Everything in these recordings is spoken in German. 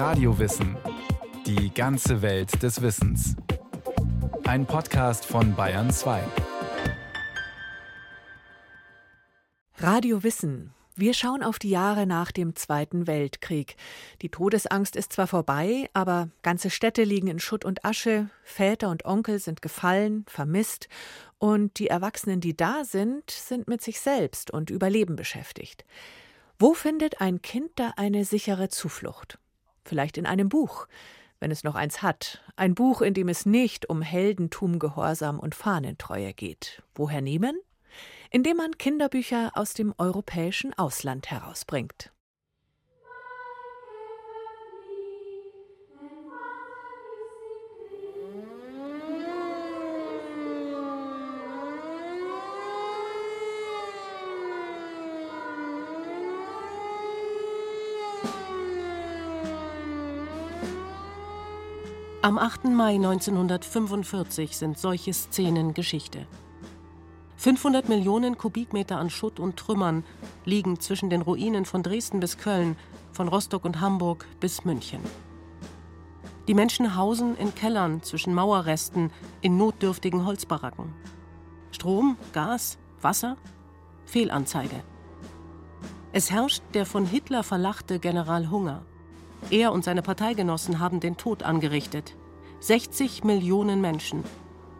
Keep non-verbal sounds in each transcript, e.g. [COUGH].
Radiowissen. Die ganze Welt des Wissens. Ein Podcast von Bayern 2. Radio Wissen. Wir schauen auf die Jahre nach dem Zweiten Weltkrieg. Die Todesangst ist zwar vorbei, aber ganze Städte liegen in Schutt und Asche, Väter und Onkel sind gefallen, vermisst, und die Erwachsenen, die da sind, sind mit sich selbst und Überleben beschäftigt. Wo findet ein Kind da eine sichere Zuflucht? Vielleicht in einem Buch, wenn es noch eins hat. Ein Buch, in dem es nicht um Heldentum, Gehorsam und Fahnentreue geht. Woher nehmen? Indem man Kinderbücher aus dem europäischen Ausland herausbringt. Am 8. Mai 1945 sind solche Szenen Geschichte. 500 Millionen Kubikmeter an Schutt und Trümmern liegen zwischen den Ruinen von Dresden bis Köln, von Rostock und Hamburg bis München. Die Menschen hausen in Kellern zwischen Mauerresten in notdürftigen Holzbaracken. Strom, Gas, Wasser? Fehlanzeige. Es herrscht der von Hitler verlachte General Hunger. Er und seine Parteigenossen haben den Tod angerichtet. 60 Millionen Menschen.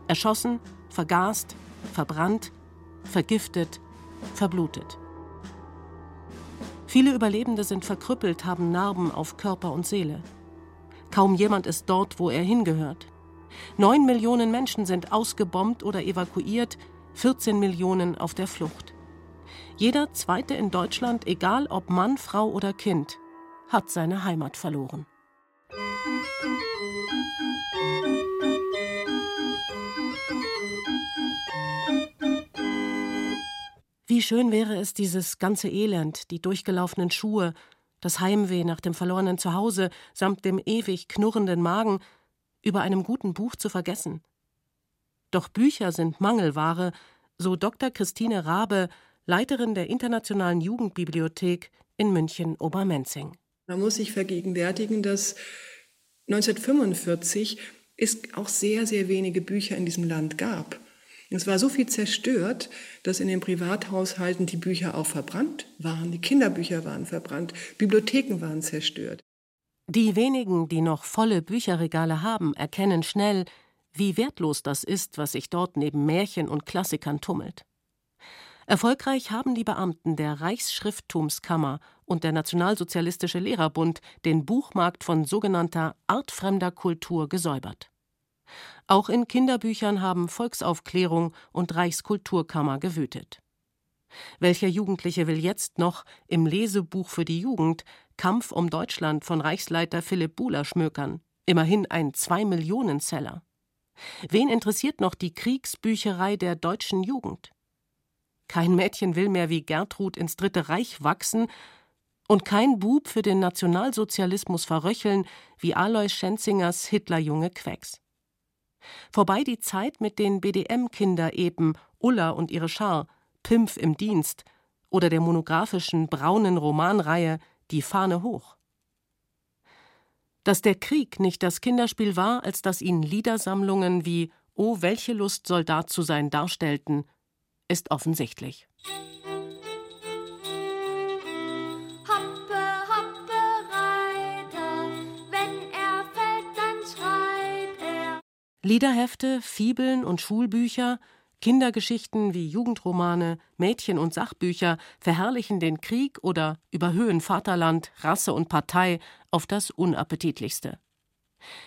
Erschossen, vergast, verbrannt, vergiftet, verblutet. Viele Überlebende sind verkrüppelt, haben Narben auf Körper und Seele. Kaum jemand ist dort, wo er hingehört. Neun Millionen Menschen sind ausgebombt oder evakuiert, 14 Millionen auf der Flucht. Jeder Zweite in Deutschland, egal ob Mann, Frau oder Kind, hat seine Heimat verloren. Wie schön wäre es, dieses ganze Elend, die durchgelaufenen Schuhe, das Heimweh nach dem verlorenen Zuhause samt dem ewig knurrenden Magen über einem guten Buch zu vergessen. Doch Bücher sind Mangelware, so Dr. Christine Rabe, Leiterin der Internationalen Jugendbibliothek in München-Obermenzing. Man muss sich vergegenwärtigen, dass 1945 es auch sehr, sehr wenige Bücher in diesem Land gab. Es war so viel zerstört, dass in den Privathaushalten die Bücher auch verbrannt waren. Die Kinderbücher waren verbrannt, Bibliotheken waren zerstört. Die wenigen, die noch volle Bücherregale haben, erkennen schnell, wie wertlos das ist, was sich dort neben Märchen und Klassikern tummelt. Erfolgreich haben die Beamten der Reichsschrifttumskammer und der Nationalsozialistische Lehrerbund den Buchmarkt von sogenannter artfremder Kultur gesäubert. Auch in Kinderbüchern haben Volksaufklärung und Reichskulturkammer gewütet. Welcher Jugendliche will jetzt noch im Lesebuch für die Jugend Kampf um Deutschland von Reichsleiter Philipp Buhler schmökern? Immerhin ein Zwei-Millionen-Seller. Wen interessiert noch die Kriegsbücherei der deutschen Jugend? Kein Mädchen will mehr wie Gertrud ins Dritte Reich wachsen und kein Bub für den Nationalsozialismus verröcheln wie Alois Schenzingers Hitlerjunge Quecks. Vorbei die Zeit mit den BDM-Kinderepen Ulla und ihre Schar, Pimpf im Dienst oder der monografischen braunen Romanreihe Die Fahne hoch. Dass der Krieg nicht das Kinderspiel war, als dass ihn Liedersammlungen wie Oh, welche Lust Soldat zu sein darstellten, ist offensichtlich. Liederhefte, Fibeln und Schulbücher, Kindergeschichten wie Jugendromane, Mädchen- und Sachbücher verherrlichen den Krieg oder überhöhen Vaterland, Rasse und Partei auf das Unappetitlichste.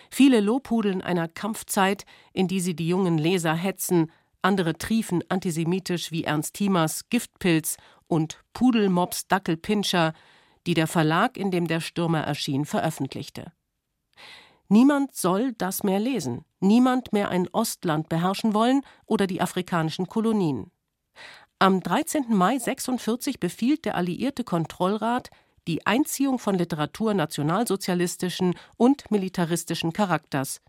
Viele lobhudeln einer Kampfzeit, in die sie die jungen Leser hetzen, andere triefen antisemitisch wie Ernst Thiemers Giftpilz und Pudelmops Dackelpinscher, die der Verlag, in dem der Stürmer erschien, veröffentlichte. Niemand soll das mehr lesen, niemand mehr ein Ostland beherrschen wollen oder die afrikanischen Kolonien. Am 13. Mai 46 befiehlt der alliierte Kontrollrat die Einziehung von Literatur nationalsozialistischen und militaristischen Charakters,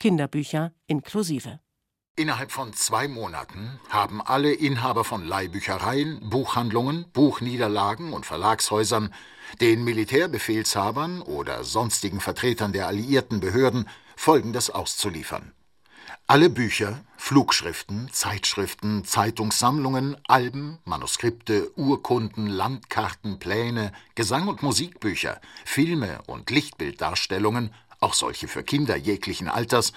Kinderbücher inklusive. Innerhalb von zwei Monaten haben alle Inhaber von Leihbüchereien, Buchhandlungen, Buchniederlagen und Verlagshäusern den Militärbefehlshabern oder sonstigen Vertretern der alliierten Behörden Folgendes auszuliefern. Alle Bücher, Flugschriften, Zeitschriften, Zeitungssammlungen, Alben, Manuskripte, Urkunden, Landkarten, Pläne, Gesang- und Musikbücher, Filme und Lichtbilddarstellungen, auch solche für Kinder jeglichen Alters,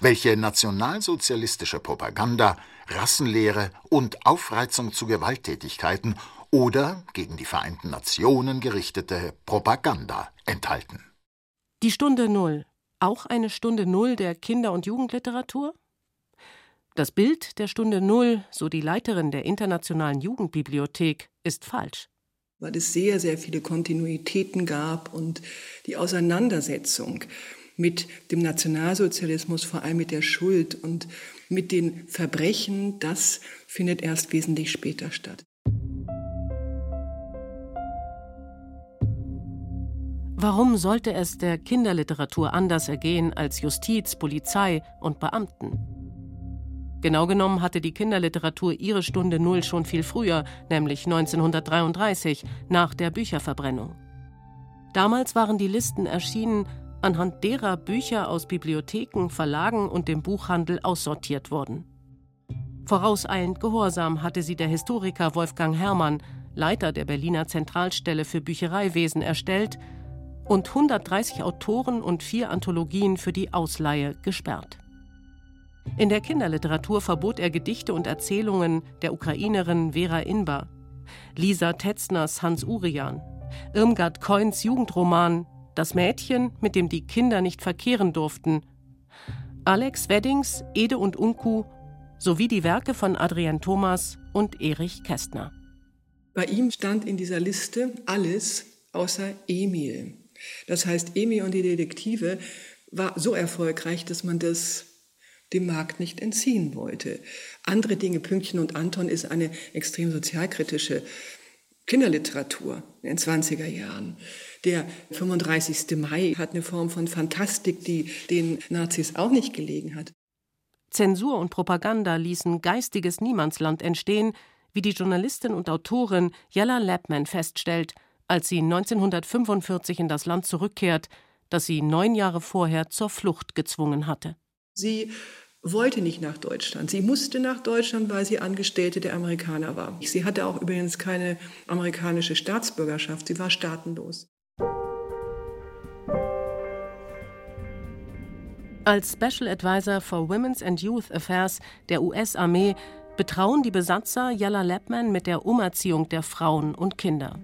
welche nationalsozialistische Propaganda, Rassenlehre und Aufreizung zu Gewalttätigkeiten oder gegen die Vereinten Nationen gerichtete Propaganda enthalten. Die Stunde Null. Auch eine Stunde Null der Kinder- und Jugendliteratur? Das Bild der Stunde Null, so die Leiterin der Internationalen Jugendbibliothek, ist falsch. Weil es sehr, sehr viele Kontinuitäten gab und die Auseinandersetzung mit dem Nationalsozialismus, vor allem mit der Schuld und mit den Verbrechen, das findet erst wesentlich später statt. Warum sollte es der Kinderliteratur anders ergehen als Justiz, Polizei und Beamten? Genau genommen hatte die Kinderliteratur ihre Stunde Null schon viel früher, nämlich 1933, nach der Bücherverbrennung. Damals waren die Listen erschienen, anhand derer Bücher aus Bibliotheken, Verlagen und dem Buchhandel aussortiert wurden. Vorauseilend Gehorsam hatte sie der Historiker Wolfgang Herrmann, Leiter der Berliner Zentralstelle für Büchereiwesen, erstellt und 130 Autoren und vier Anthologien für die Ausleihe gesperrt. In der Kinderliteratur verbot er Gedichte und Erzählungen der Ukrainerin Vera Inbar, Lisa Tetzners Hans Urian, Irmgard Coins Jugendroman das Mädchen, mit dem die Kinder nicht verkehren durften, Alex Weddings Ede und Unku sowie die Werke von Adrian Thomas und Erich Kästner. Bei ihm stand in dieser Liste alles außer Emil. Das heißt, Emil und die Detektive war so erfolgreich, dass man das dem Markt nicht entziehen wollte. Andere Dinge, Pünktchen und Anton, ist eine extrem sozialkritische Kinderliteratur in den 20er Jahren. Der 35. Mai hat eine Form von Fantastik, die den Nazis auch nicht gelegen hat. Zensur und Propaganda ließen geistiges Niemandsland entstehen, wie die Journalistin und Autorin Jella Lapman feststellt, als sie 1945 in das Land zurückkehrt, das sie neun Jahre vorher zur Flucht gezwungen hatte. Sie wollte nicht nach Deutschland. Sie musste nach Deutschland, weil sie Angestellte der Amerikaner war. Sie hatte auch übrigens keine amerikanische Staatsbürgerschaft. Sie war staatenlos. Als Special Advisor for Women's and Youth Affairs der US-Armee betrauen die Besatzer Jalla Lapman mit der Umerziehung der Frauen und Kinder.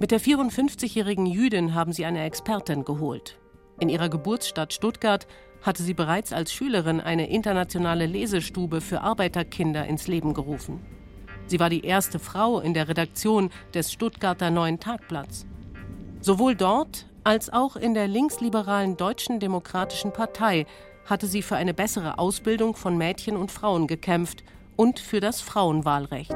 Mit der 54-jährigen Jüdin haben sie eine Expertin geholt. In ihrer Geburtsstadt Stuttgart hatte sie bereits als Schülerin eine internationale Lesestube für Arbeiterkinder ins Leben gerufen. Sie war die erste Frau in der Redaktion des Stuttgarter Neuen Tagblatts. Sowohl dort als auch in der linksliberalen Deutschen Demokratischen Partei hatte sie für eine bessere Ausbildung von Mädchen und Frauen gekämpft und für das Frauenwahlrecht.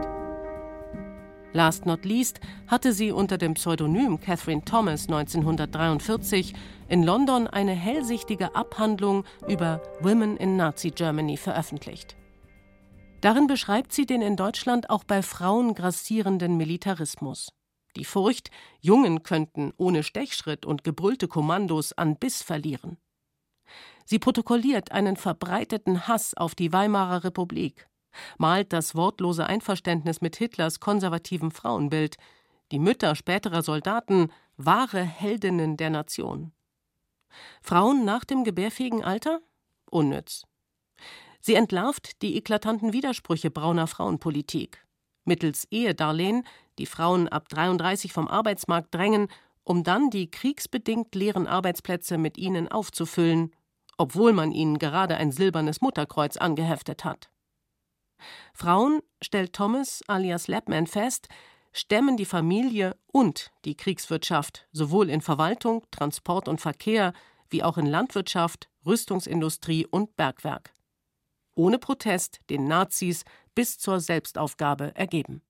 Last not least hatte sie unter dem Pseudonym Catherine Thomas 1943 in London eine hellsichtige Abhandlung über Women in Nazi Germany veröffentlicht. Darin beschreibt sie den in Deutschland auch bei Frauen grassierenden Militarismus. Die Furcht, Jungen könnten ohne Stechschritt und gebrüllte Kommandos an Biss verlieren. Sie protokolliert einen verbreiteten Hass auf die Weimarer Republik, malt das wortlose Einverständnis mit Hitlers konservativem Frauenbild, die Mütter späterer Soldaten wahre Heldinnen der Nation. Frauen nach dem gebärfähigen Alter? Unnütz. Sie entlarvt die eklatanten Widersprüche brauner Frauenpolitik. Mittels Ehedarlehen die Frauen ab 33 vom Arbeitsmarkt drängen, um dann die kriegsbedingt leeren Arbeitsplätze mit ihnen aufzufüllen, obwohl man ihnen gerade ein silbernes Mutterkreuz angeheftet hat. Frauen, stellt Thomas alias Lapman fest, stemmen die Familie und die Kriegswirtschaft sowohl in Verwaltung, Transport und Verkehr wie auch in Landwirtschaft, Rüstungsindustrie und Bergwerk ohne Protest den Nazis bis zur Selbstaufgabe ergeben.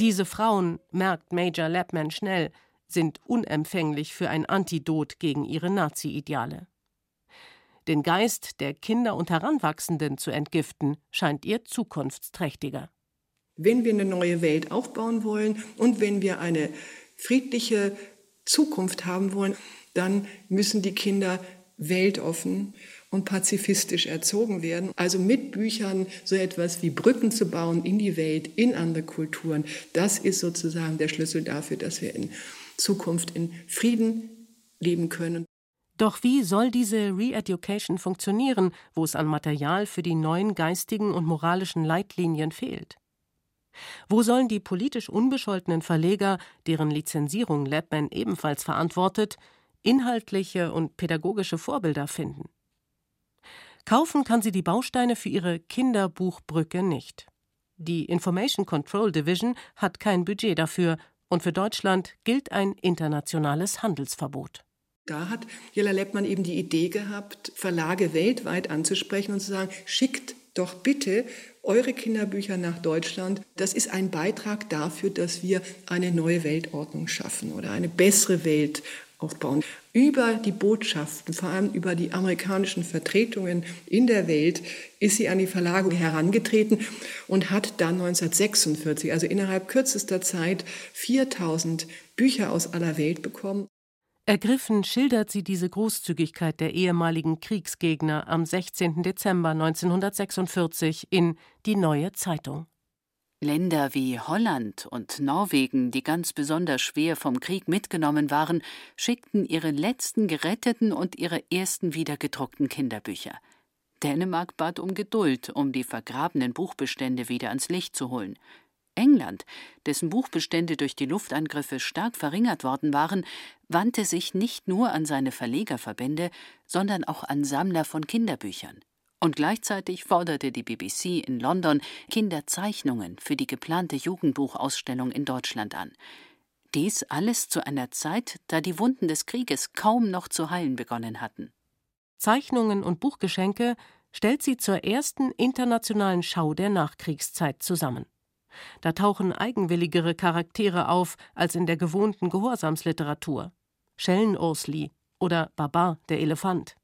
Diese Frauen, merkt Major Lapman schnell, sind unempfänglich für ein Antidot gegen ihre Nazi-Ideale. Den Geist der Kinder und Heranwachsenden zu entgiften, scheint ihr zukunftsträchtiger. Wenn wir eine neue Welt aufbauen wollen und wenn wir eine friedliche Zukunft haben wollen, dann müssen die Kinder weltoffen und pazifistisch erzogen werden. Also mit Büchern so etwas wie Brücken zu bauen in die Welt, in andere Kulturen, das ist sozusagen der Schlüssel dafür, dass wir in Zukunft in Frieden leben können. Doch wie soll diese Re-Education funktionieren, wo es an Material für die neuen geistigen und moralischen Leitlinien fehlt? Wo sollen die politisch unbescholtenen Verleger, deren Lizenzierung Lapman ebenfalls verantwortet, inhaltliche und pädagogische Vorbilder finden? Kaufen kann sie die Bausteine für ihre Kinderbuchbrücke nicht. Die Information Control Division hat kein Budget dafür und für Deutschland gilt ein internationales Handelsverbot. Da hat Jella Leppmann eben die Idee gehabt, Verlage weltweit anzusprechen und zu sagen, schickt doch bitte eure Kinderbücher nach Deutschland. Das ist ein Beitrag dafür, dass wir eine neue Weltordnung schaffen oder eine bessere Welt aufbauen. Über die Botschaften, vor allem über die amerikanischen Vertretungen in der Welt, ist sie an die Verlage herangetreten und hat dann 1946, also innerhalb kürzester Zeit, 4000 Bücher aus aller Welt bekommen. Ergriffen schildert sie diese Großzügigkeit der ehemaligen Kriegsgegner am 16. Dezember 1946 in Die Neue Zeitung. Länder wie Holland und Norwegen, die ganz besonders schwer vom Krieg mitgenommen waren, schickten ihre letzten geretteten und ihre ersten wiedergedruckten Kinderbücher. Dänemark bat um Geduld, um die vergrabenen Buchbestände wieder ans Licht zu holen. England, dessen Buchbestände durch die Luftangriffe stark verringert worden waren, wandte sich nicht nur an seine Verlegerverbände, sondern auch an Sammler von Kinderbüchern. Und gleichzeitig forderte die BBC in London Kinderzeichnungen für die geplante Jugendbuchausstellung in Deutschland an. Dies alles zu einer Zeit, da die Wunden des Krieges kaum noch zu heilen begonnen hatten. Zeichnungen und Buchgeschenke stellt sie zur ersten internationalen Schau der Nachkriegszeit zusammen. Da tauchen eigenwilligere Charaktere auf als in der gewohnten Gehorsamsliteratur. Schellenursli oder Baba der Elefant.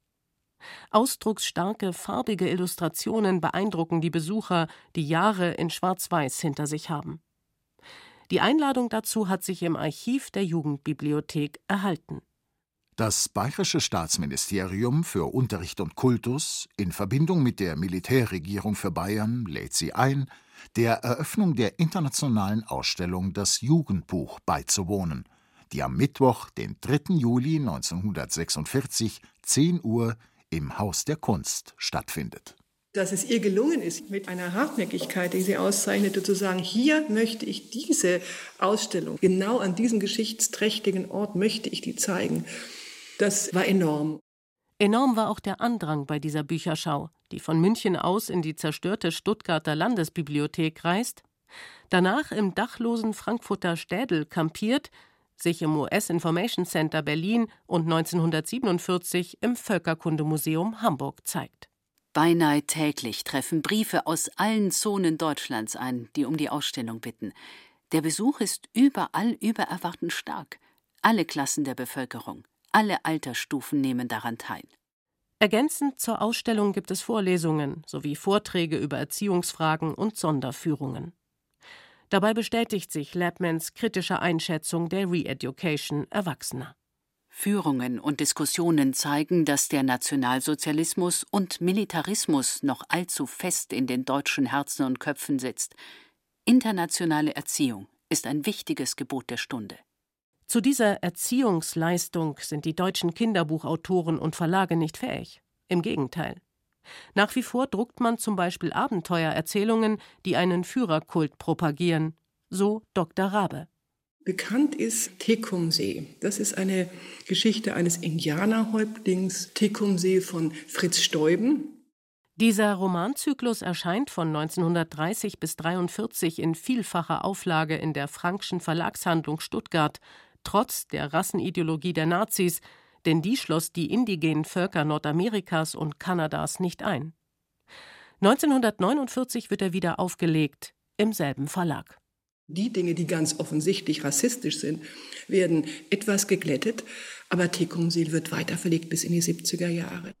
Ausdrucksstarke, farbige Illustrationen beeindrucken die Besucher, die Jahre in Schwarz-Weiß hinter sich haben. Die Einladung dazu hat sich im Archiv der Jugendbibliothek erhalten. Das Bayerische Staatsministerium für Unterricht und Kultus in Verbindung mit der Militärregierung für Bayern lädt Sie ein, der Eröffnung der internationalen Ausstellung Das Jugendbuch beizuwohnen, die am Mittwoch, den 3. Juli 1946, 10 Uhr im Haus der Kunst stattfindet. Dass es ihr gelungen ist, mit einer Hartnäckigkeit, die sie auszeichnete, zu sagen, hier möchte ich diese Ausstellung, genau an diesem geschichtsträchtigen Ort möchte ich die zeigen, das war enorm. Enorm war auch der Andrang bei dieser Bücherschau, die von München aus in die zerstörte Stuttgarter Landesbibliothek reist, danach im dachlosen Frankfurter Städel kampiert, sich im US Information Center Berlin und 1947 im Völkerkundemuseum Hamburg zeigt. Beinahe täglich treffen Briefe aus allen Zonen Deutschlands ein, die um die Ausstellung bitten. Der Besuch ist überall über Erwarten stark. Alle Klassen der Bevölkerung. Alle Altersstufen nehmen daran teil. Ergänzend zur Ausstellung gibt es Vorlesungen sowie Vorträge über Erziehungsfragen und Sonderführungen. Dabei bestätigt sich Lapmans kritische Einschätzung der Re-Education Erwachsener. Führungen und Diskussionen zeigen, dass der Nationalsozialismus und Militarismus noch allzu fest in den deutschen Herzen und Köpfen sitzt. Internationale Erziehung ist ein wichtiges Gebot der Stunde. Zu dieser Erziehungsleistung sind die deutschen Kinderbuchautoren und Verlage nicht fähig. Im Gegenteil. Nach wie vor druckt man zum Beispiel Abenteuererzählungen, die einen Führerkult propagieren. So Dr. Rabe. Bekannt ist Tecumseh. Das ist eine Geschichte eines Indianerhäuptlings Tecumseh von Fritz Steuben. Dieser Romanzyklus erscheint von 1930 bis 1943 in vielfacher Auflage in der Frankschen Verlagshandlung Stuttgart trotz der Rassenideologie der Nazis, denn die schloss die indigenen Völker Nordamerikas und Kanadas nicht ein. 1949 wird er wieder aufgelegt, im selben Verlag. Die Dinge, die ganz offensichtlich rassistisch sind, werden etwas geglättet, aber Tecumseh wird weiter verlegt bis in die 70er Jahre.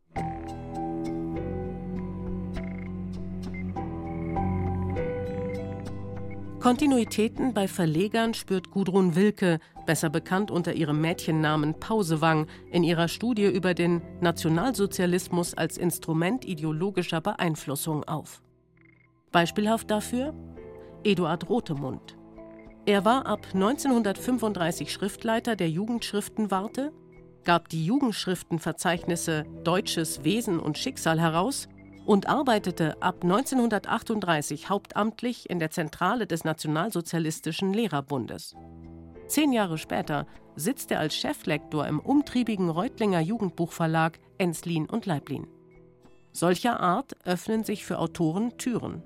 Kontinuitäten bei Verlegern spürt Gudrun Wilke, besser bekannt unter ihrem Mädchennamen Pausewang, in ihrer Studie über den Nationalsozialismus als Instrument ideologischer Beeinflussung auf. Beispielhaft dafür Eduard Rotemund. Er war ab 1935 Schriftleiter der Jugendschriftenwarte, gab die Jugendschriftenverzeichnisse Deutsches Wesen und Schicksal heraus und arbeitete ab 1938 hauptamtlich in der Zentrale des Nationalsozialistischen Lehrerbundes. Zehn Jahre später sitzt er als Cheflektor im umtriebigen Reutlinger Jugendbuchverlag Enslin und Leiblin. Solcher Art öffnen sich für Autoren Türen.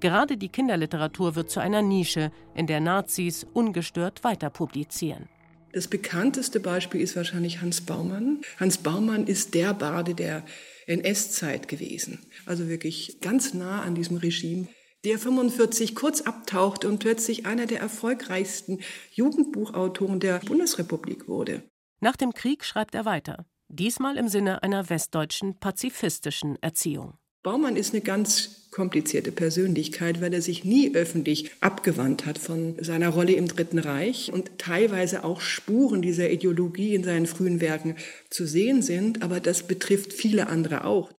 Gerade die Kinderliteratur wird zu einer Nische, in der Nazis ungestört weiter publizieren. Das bekannteste Beispiel ist wahrscheinlich Hans Baumann. Hans Baumann ist der Bade der NS-Zeit gewesen. Also wirklich ganz nah an diesem Regime. Der 45 kurz abtauchte und plötzlich einer der erfolgreichsten Jugendbuchautoren der Bundesrepublik wurde. Nach dem Krieg schreibt er weiter, diesmal im Sinne einer westdeutschen pazifistischen Erziehung. Baumann ist eine ganz komplizierte Persönlichkeit, weil er sich nie öffentlich abgewandt hat von seiner Rolle im Dritten Reich und teilweise auch Spuren dieser Ideologie in seinen frühen Werken zu sehen sind, aber das betrifft viele andere auch.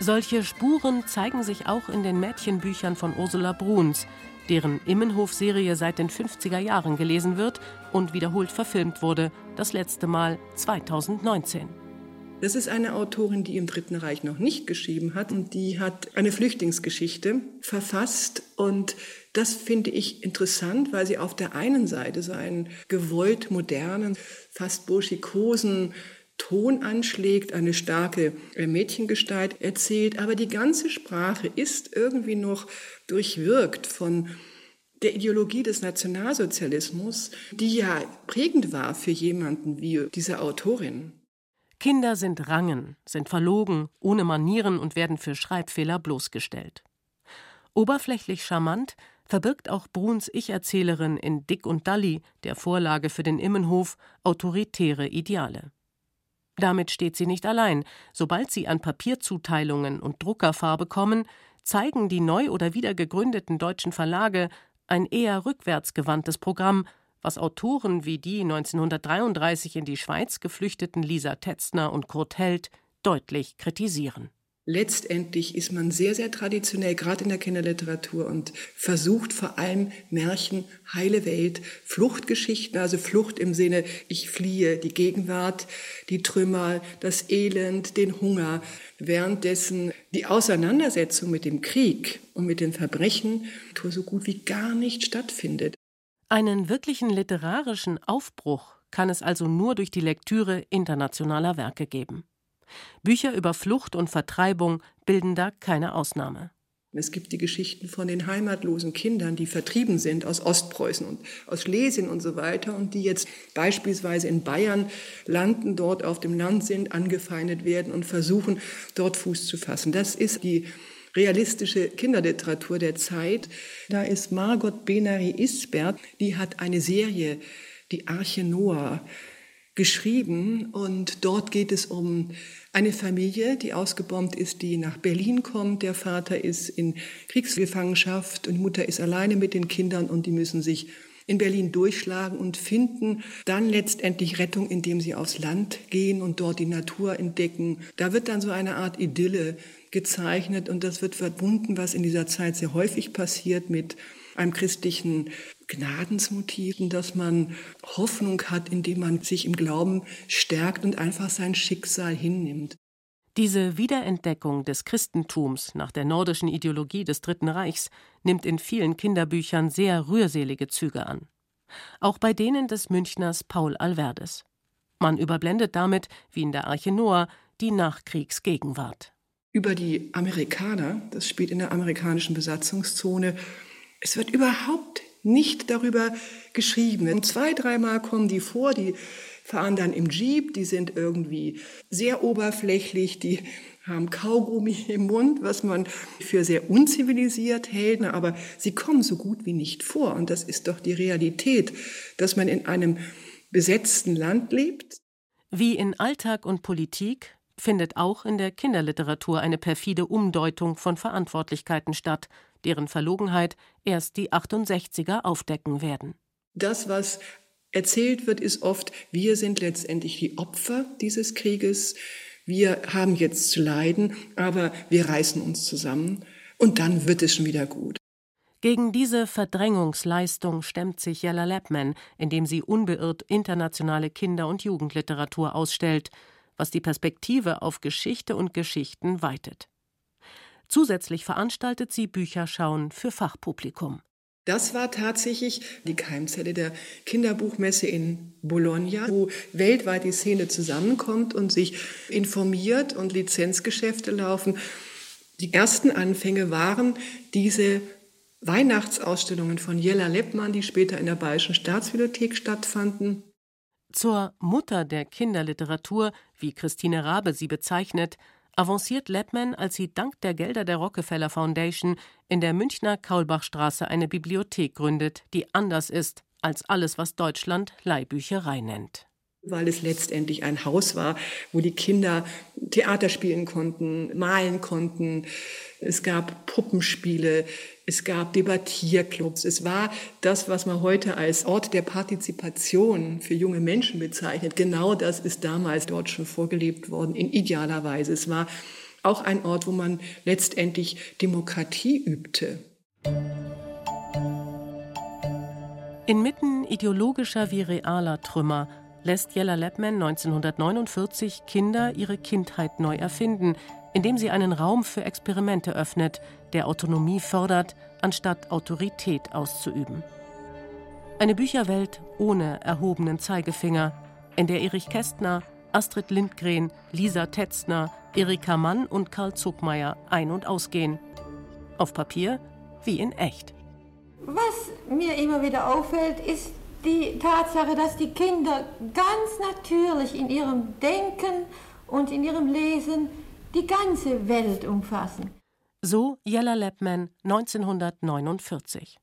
Solche Spuren zeigen sich auch in den Mädchenbüchern von Ursula Bruns, deren Immenhof-Serie seit den 50er Jahren gelesen wird und wiederholt verfilmt wurde, das letzte Mal 2019. Das ist eine Autorin, die im Dritten Reich noch nicht geschrieben hat und die hat eine Flüchtlingsgeschichte verfasst und das finde ich interessant, weil sie auf der einen Seite so einen gewollt modernen, fast burschikosen Ton anschlägt, eine starke Mädchengestalt erzählt, aber die ganze Sprache ist irgendwie noch durchwirkt von der Ideologie des Nationalsozialismus, die ja prägend war für jemanden wie diese Autorin. Kinder sind rangen, sind verlogen, ohne Manieren und werden für Schreibfehler bloßgestellt. Oberflächlich charmant verbirgt auch Bruns Ich-Erzählerin in Dick und Dalli, der Vorlage für den Immenhof, autoritäre Ideale. Damit steht sie nicht allein. Sobald sie an Papierzuteilungen und Druckerfarbe kommen, zeigen die neu oder wieder gegründeten deutschen Verlage ein eher rückwärtsgewandtes Programm, was Autoren wie die 1933 in die Schweiz geflüchteten Lisa Tetzner und Kurt Held deutlich kritisieren. Letztendlich ist man sehr, sehr traditionell, gerade in der Kinderliteratur, und versucht vor allem Märchen, heile Welt, Fluchtgeschichten, also Flucht im Sinne, ich fliehe die Gegenwart, die Trümmer, das Elend, den Hunger, währenddessen die Auseinandersetzung mit dem Krieg und mit den Verbrechen so gut wie gar nicht stattfindet. Einen wirklichen literarischen Aufbruch kann es also nur durch die Lektüre internationaler Werke geben. Bücher über Flucht und Vertreibung bilden da keine Ausnahme. Es gibt die Geschichten von den heimatlosen Kindern, die vertrieben sind aus Ostpreußen und aus Schlesien und so weiter und die jetzt beispielsweise in Bayern landen, dort auf dem Land sind, angefeindet werden und versuchen, dort Fuß zu fassen. Das ist die realistische Kinderliteratur der Zeit. Da ist Margot Benary-Isbert, die hat eine Serie, die Arche Noah, geschrieben und dort geht es um eine Familie, die ausgebombt ist, die nach Berlin kommt. Der Vater ist in Kriegsgefangenschaft und Mutter ist alleine mit den Kindern und die müssen sich in Berlin durchschlagen und finden dann letztendlich Rettung, indem sie aufs Land gehen und dort die Natur entdecken. Da wird dann so eine Art Idylle gezeichnet und das wird verbunden, was in dieser Zeit sehr häufig passiert mit einem christlichen Gnadensmotiven, dass man Hoffnung hat, indem man sich im Glauben stärkt und einfach sein Schicksal hinnimmt. Diese Wiederentdeckung des Christentums nach der nordischen Ideologie des Dritten Reichs nimmt in vielen Kinderbüchern sehr rührselige Züge an. Auch bei denen des Münchners Paul Alverdes. Man überblendet damit, wie in der Arche Noah, die Nachkriegsgegenwart. Über die Amerikaner, das spielt in der amerikanischen Besatzungszone, es wird überhaupt nicht darüber geschrieben. Und zwei, dreimal kommen die vor, die fahren dann im Jeep, die sind irgendwie sehr oberflächlich, die haben Kaugummi [LAUGHS] im Mund, was man für sehr unzivilisiert hält, aber sie kommen so gut wie nicht vor. Und das ist doch die Realität, dass man in einem besetzten Land lebt. Wie in Alltag und Politik findet auch in der Kinderliteratur eine perfide Umdeutung von Verantwortlichkeiten statt, deren Verlogenheit erst die 68er aufdecken werden. Das, was erzählt wird, ist oft, wir sind letztendlich die Opfer dieses Krieges, wir haben jetzt zu leiden, aber wir reißen uns zusammen und dann wird es schon wieder gut. Gegen diese Verdrängungsleistung stemmt sich Jella Lapman, indem sie unbeirrt internationale Kinder- und Jugendliteratur ausstellt, was die Perspektive auf Geschichte und Geschichten weitet. Zusätzlich veranstaltet sie Bücherschauen für Fachpublikum. Das war tatsächlich die Keimzelle der Kinderbuchmesse in Bologna, wo weltweit die Szene zusammenkommt und sich informiert und Lizenzgeschäfte laufen. Die ersten Anfänge waren diese Weihnachtsausstellungen von Jella Leppmann, die später in der Bayerischen Staatsbibliothek stattfanden. Zur Mutter der Kinderliteratur, wie Christine Rabe sie bezeichnet, avanciert Leppmann, als sie dank der Gelder der Rockefeller Foundation in der Münchner Kaulbachstraße eine Bibliothek gründet, die anders ist als alles, was Deutschland Leihbücherei nennt weil es letztendlich ein Haus war, wo die Kinder Theater spielen konnten, malen konnten. Es gab Puppenspiele, es gab Debattierclubs. Es war das, was man heute als Ort der Partizipation für junge Menschen bezeichnet. Genau das ist damals dort schon vorgelebt worden, in idealer Weise. Es war auch ein Ort, wo man letztendlich Demokratie übte. Inmitten ideologischer wie realer Trümmer lässt Jella Leppmann 1949 Kinder ihre Kindheit neu erfinden, indem sie einen Raum für Experimente öffnet, der Autonomie fördert, anstatt Autorität auszuüben. Eine Bücherwelt ohne erhobenen Zeigefinger, in der Erich Kästner, Astrid Lindgren, Lisa Tetzner, Erika Mann und Karl Zuckmeier ein- und ausgehen. Auf Papier wie in echt. Was mir immer wieder auffällt, ist die Tatsache, dass die Kinder ganz natürlich in ihrem Denken und in ihrem Lesen die ganze Welt umfassen. So Jella Leppmann 1949.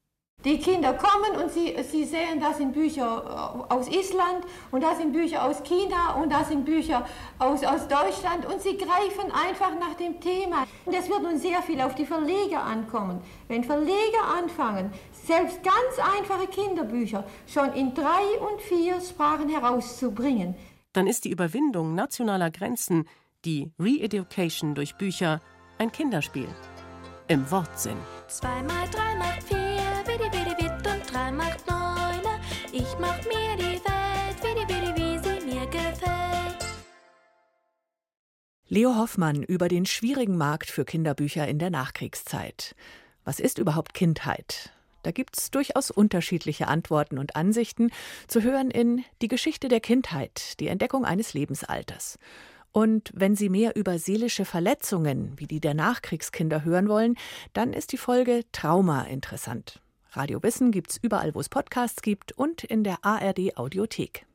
Die Kinder kommen und sie, sie sehen, das sind Bücher aus Island und das sind Bücher aus China und das sind Bücher aus, aus Deutschland und sie greifen einfach nach dem Thema. Und es wird nun sehr viel auf die Verleger ankommen. Wenn Verleger anfangen, selbst ganz einfache Kinderbücher schon in drei und vier Sprachen herauszubringen, dann ist die Überwindung nationaler Grenzen, die Re-Education durch Bücher, ein Kinderspiel. Im Wortsinn. Zwei mal drei macht vier, bidi bidi bit und drei macht neun. Ich mach mir die Welt, bidi bidi wie sie mir gefällt. Leo Hoffmann über den schwierigen Markt für Kinderbücher in der Nachkriegszeit. Was ist überhaupt Kindheit? Da gibt es durchaus unterschiedliche Antworten und Ansichten, zu hören in Die Geschichte der Kindheit, die Entdeckung eines Lebensalters. Und wenn Sie mehr über seelische Verletzungen wie die der Nachkriegskinder hören wollen, dann ist die Folge Trauma interessant. Radio Wissen gibt's überall, wo es Podcasts gibt und in der ARD Audiothek.